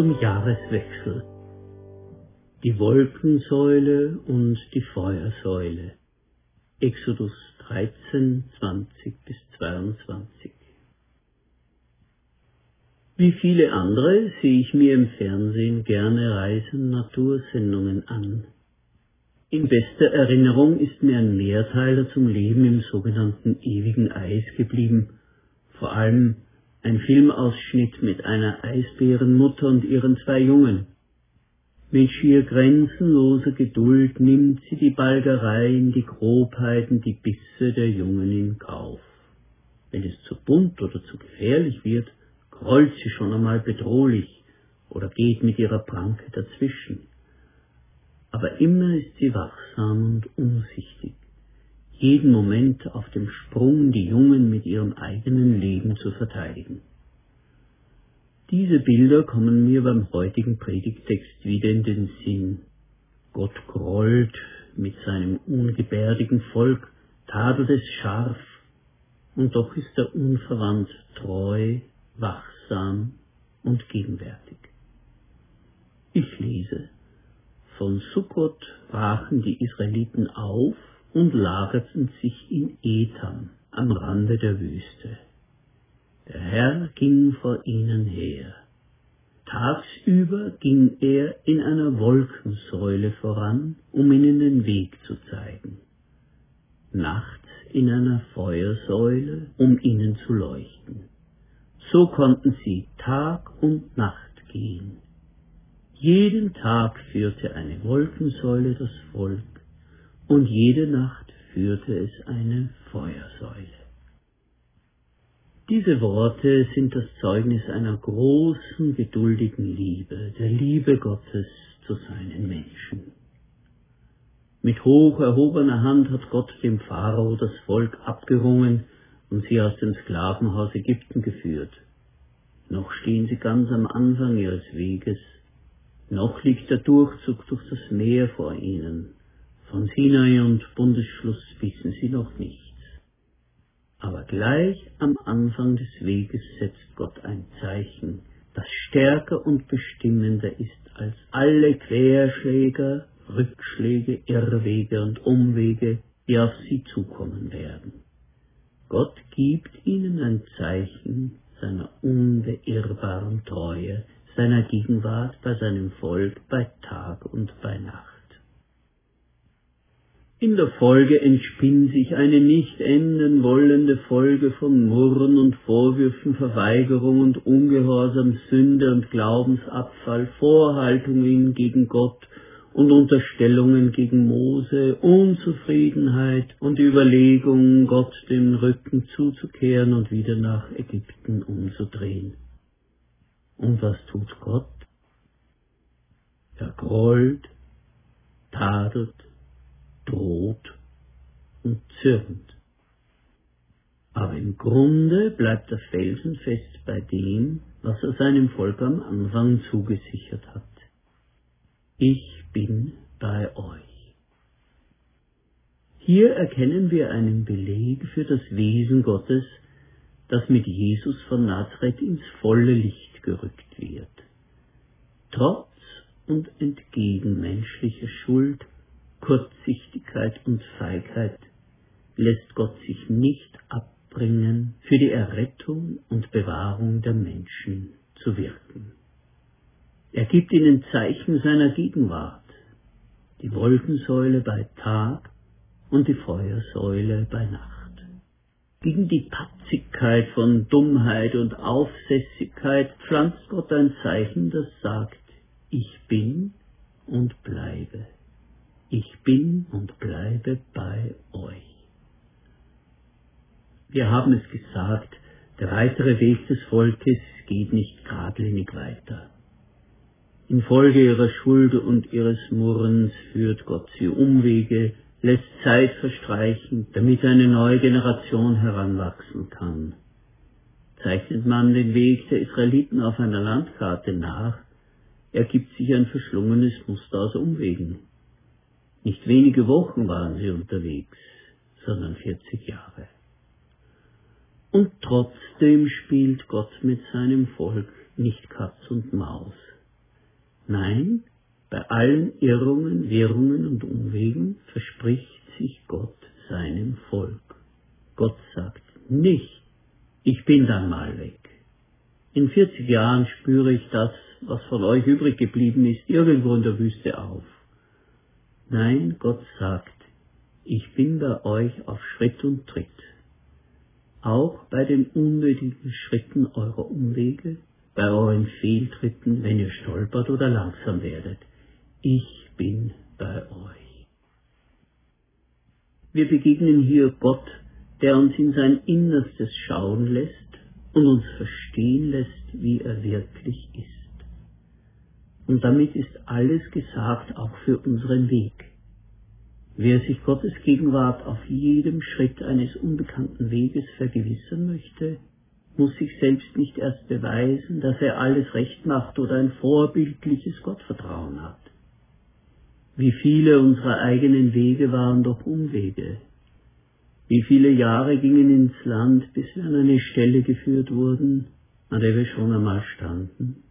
Zum Jahreswechsel. Die Wolkensäule und die Feuersäule. Exodus 13, 20 bis 22. Wie viele andere sehe ich mir im Fernsehen gerne Reisen-Natursendungen an. In bester Erinnerung ist mir ein Mehrteiler zum Leben im sogenannten ewigen Eis geblieben, vor allem ein Filmausschnitt mit einer Eisbärenmutter und ihren zwei Jungen. Mit schier grenzenloser Geduld nimmt sie die Balgereien, die Grobheiten, die Bisse der Jungen in Kauf. Wenn es zu bunt oder zu gefährlich wird, grollt sie schon einmal bedrohlich oder geht mit ihrer Pranke dazwischen. Aber immer ist sie wachsam und umsichtig, jeden Moment auf dem Sprung die Jungen mit ihrem eigenen Leben zu verteidigen. Diese Bilder kommen mir beim heutigen Predigtext wieder in den Sinn. Gott grollt mit seinem ungebärdigen Volk, tadelt es scharf, und doch ist er unverwandt treu, wachsam und gegenwärtig. Ich lese. Von Sukkot brachen die Israeliten auf und lagerten sich in Etam am Rande der Wüste. Der Herr ging vor ihnen her. Tagsüber ging er in einer Wolkensäule voran, um ihnen den Weg zu zeigen. Nachts in einer Feuersäule, um ihnen zu leuchten. So konnten sie Tag und Nacht gehen. Jeden Tag führte eine Wolkensäule das Volk und jede Nacht führte es eine Feuersäule. Diese Worte sind das Zeugnis einer großen, geduldigen Liebe, der Liebe Gottes zu seinen Menschen. Mit hoch erhobener Hand hat Gott dem Pharao das Volk abgerungen und sie aus dem Sklavenhaus Ägypten geführt. Noch stehen sie ganz am Anfang ihres Weges, noch liegt der Durchzug durch das Meer vor ihnen. Von Sinai und Bundesschluss wissen sie noch nichts. Aber gleich am Anfang des Weges setzt Gott ein Zeichen, das stärker und bestimmender ist als alle Querschläger, Rückschläge, Irrwege und Umwege, die auf sie zukommen werden. Gott gibt ihnen ein Zeichen seiner unbeirrbaren Treue, seiner Gegenwart bei seinem Volk bei Tag und bei Nacht. In der Folge entspinnt sich eine nicht enden wollende Folge von Murren und Vorwürfen, Verweigerung und Ungehorsam, Sünde und Glaubensabfall, Vorhaltungen gegen Gott und Unterstellungen gegen Mose, Unzufriedenheit und Überlegungen, Gott den Rücken zuzukehren und wieder nach Ägypten umzudrehen. Und was tut Gott? Er grollt, tadelt, droht und zürnt. Aber im Grunde bleibt er felsenfest bei dem, was er seinem Volk am Anfang zugesichert hat. Ich bin bei euch. Hier erkennen wir einen Beleg für das Wesen Gottes, das mit Jesus von Nazareth ins volle Licht gerückt wird. Trotz und entgegen menschlicher Schuld, Kurzsichtigkeit und Feigheit lässt Gott sich nicht abbringen, für die Errettung und Bewahrung der Menschen zu wirken. Er gibt ihnen Zeichen seiner Gegenwart, die Wolkensäule bei Tag und die Feuersäule bei Nacht. Gegen die Patzigkeit von Dummheit und Aufsässigkeit pflanzt Gott ein Zeichen, das sagt, ich bin und bleibe. Ich bin und bleibe bei euch. Wir haben es gesagt, der weitere Weg des Volkes geht nicht geradlinig weiter. Infolge ihrer Schuld und ihres Murrens führt Gott sie Umwege, lässt Zeit verstreichen, damit eine neue Generation heranwachsen kann. Zeichnet man den Weg der Israeliten auf einer Landkarte nach, ergibt sich ein verschlungenes Muster aus Umwegen. Nicht wenige Wochen waren sie unterwegs, sondern 40 Jahre. Und trotzdem spielt Gott mit seinem Volk nicht Katz und Maus. Nein, bei allen Irrungen, Wirrungen und Umwegen verspricht sich Gott seinem Volk. Gott sagt nicht, ich bin dann mal weg. In 40 Jahren spüre ich das, was von euch übrig geblieben ist, irgendwo in der Wüste auf. Nein, Gott sagt, ich bin bei euch auf Schritt und Tritt. Auch bei den unnötigen Schritten eurer Umwege, bei euren Fehltritten, wenn ihr stolpert oder langsam werdet. Ich bin bei euch. Wir begegnen hier Gott, der uns in sein Innerstes schauen lässt und uns verstehen lässt, wie er wirklich ist. Und damit ist alles gesagt, auch für unseren Weg. Wer sich Gottes Gegenwart auf jedem Schritt eines unbekannten Weges vergewissern möchte, muss sich selbst nicht erst beweisen, dass er alles recht macht oder ein vorbildliches Gottvertrauen hat. Wie viele unserer eigenen Wege waren doch Umwege, wie viele Jahre gingen ins Land, bis wir an eine Stelle geführt wurden, an der wir schon einmal standen?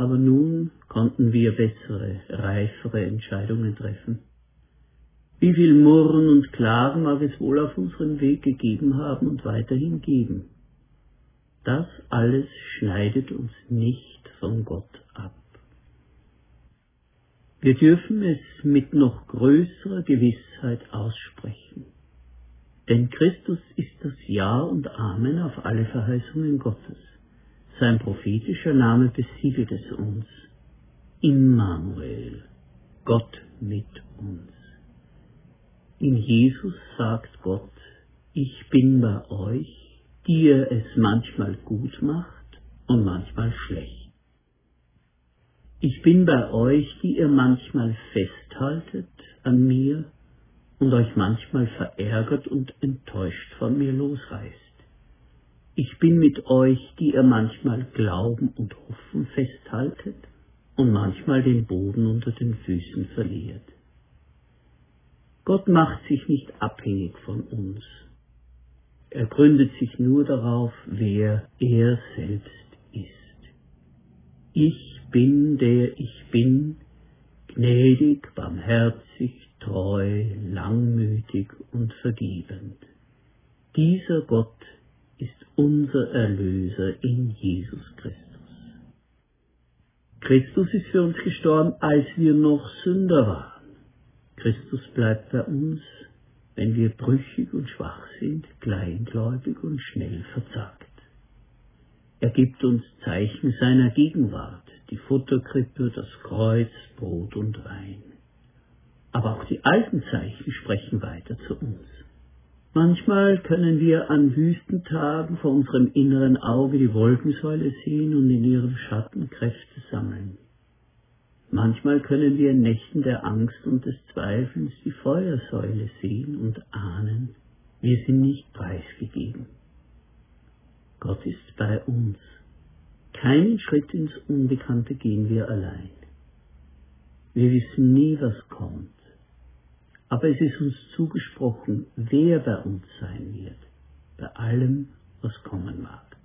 Aber nun konnten wir bessere, reifere Entscheidungen treffen. Wie viel Murren und Klagen mag es wohl auf unserem Weg gegeben haben und weiterhin geben. Das alles schneidet uns nicht von Gott ab. Wir dürfen es mit noch größerer Gewissheit aussprechen. Denn Christus ist das Ja und Amen auf alle Verheißungen Gottes. Sein prophetischer Name besiegelt es uns. Immanuel, Gott mit uns. In Jesus sagt Gott, ich bin bei euch, die ihr es manchmal gut macht und manchmal schlecht. Ich bin bei euch, die ihr manchmal festhaltet an mir und euch manchmal verärgert und enttäuscht von mir losreißt. Ich bin mit euch, die ihr manchmal Glauben und Hoffen festhaltet und manchmal den Boden unter den Füßen verliert. Gott macht sich nicht abhängig von uns. Er gründet sich nur darauf, wer er selbst ist. Ich bin der ich bin, gnädig, barmherzig, treu, langmütig und vergebend. Dieser Gott ist unser Erlöser in Jesus Christus. Christus ist für uns gestorben, als wir noch Sünder waren. Christus bleibt bei uns, wenn wir brüchig und schwach sind, kleingläubig und schnell verzagt. Er gibt uns Zeichen seiner Gegenwart, die Futterkrippe, das Kreuz, Brot und Wein. Aber auch die alten Zeichen sprechen weiter zu uns. Manchmal können wir an Wüstentagen vor unserem inneren Auge die Wolkensäule sehen und in ihrem Schatten Kräfte sammeln. Manchmal können wir in Nächten der Angst und des Zweifels die Feuersäule sehen und ahnen, wir sind nicht preisgegeben. Gott ist bei uns. Keinen Schritt ins Unbekannte gehen wir allein. Wir wissen nie, was kommt. Aber es ist uns zugesprochen, wer bei uns sein wird, bei allem, was kommen mag.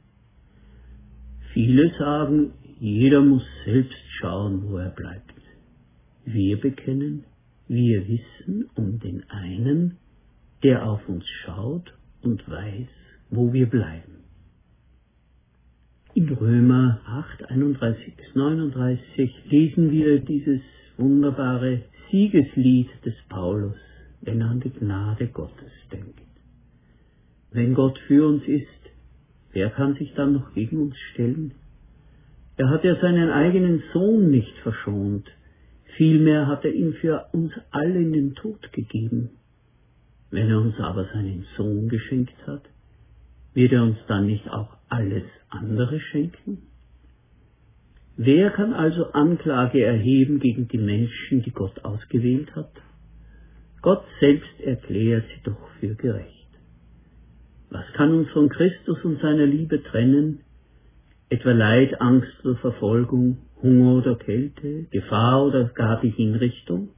Viele sagen, jeder muss selbst schauen, wo er bleibt. Wir bekennen, wir wissen um den einen, der auf uns schaut und weiß, wo wir bleiben. In Römer 8, 31 bis 39 lesen wir dieses wunderbare Siegeslied des Paulus, wenn er an die Gnade Gottes denkt. Wenn Gott für uns ist, wer kann sich dann noch gegen uns stellen? Er hat ja seinen eigenen Sohn nicht verschont, vielmehr hat er ihn für uns alle in den Tod gegeben. Wenn er uns aber seinen Sohn geschenkt hat, wird er uns dann nicht auch alles andere schenken? Wer kann also Anklage erheben gegen die Menschen, die Gott ausgewählt hat? Gott selbst erklärt sie doch für gerecht. Was kann uns von Christus und seiner Liebe trennen? Etwa Leid, Angst oder Verfolgung, Hunger oder Kälte, Gefahr oder gar die Hinrichtung?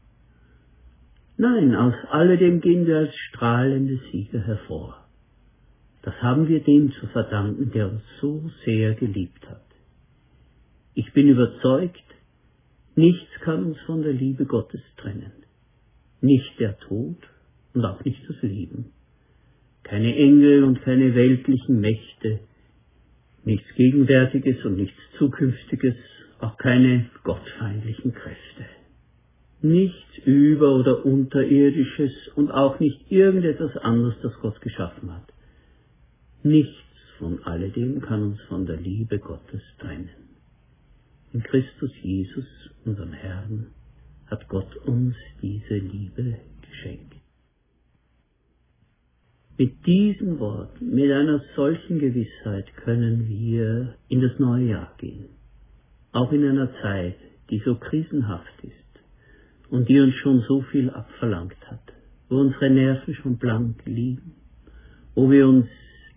Nein, aus alledem gehen wir als strahlende Sieger hervor. Das haben wir dem zu verdanken, der uns so sehr geliebt hat. Ich bin überzeugt, nichts kann uns von der Liebe Gottes trennen. Nicht der Tod und auch nicht das Leben. Keine Engel und keine weltlichen Mächte, nichts Gegenwärtiges und nichts Zukünftiges, auch keine gottfeindlichen Kräfte. Nichts über- oder unterirdisches und auch nicht irgendetwas anderes, das Gott geschaffen hat. Nichts von alledem kann uns von der Liebe Gottes trennen. In Christus Jesus, unserem Herrn, hat Gott uns diese Liebe geschenkt. Mit diesen Worten, mit einer solchen Gewissheit können wir in das neue Jahr gehen. Auch in einer Zeit, die so krisenhaft ist und die uns schon so viel abverlangt hat, wo unsere Nerven schon blank liegen, wo wir uns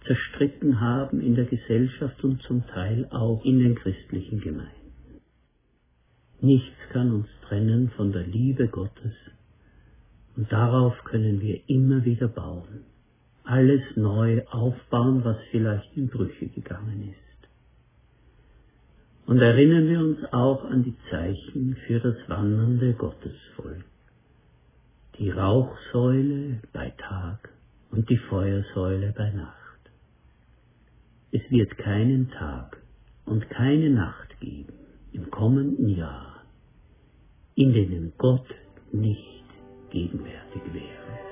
zerstritten haben in der Gesellschaft und zum Teil auch in den christlichen Gemeinden. Nichts kann uns trennen von der Liebe Gottes und darauf können wir immer wieder bauen alles neu aufbauen, was vielleicht in Brüche gegangen ist. Und erinnern wir uns auch an die Zeichen für das wandernde Gottesvolk. Die Rauchsäule bei Tag und die Feuersäule bei Nacht. Es wird keinen Tag und keine Nacht geben im kommenden Jahr, in denen Gott nicht gegenwärtig wäre.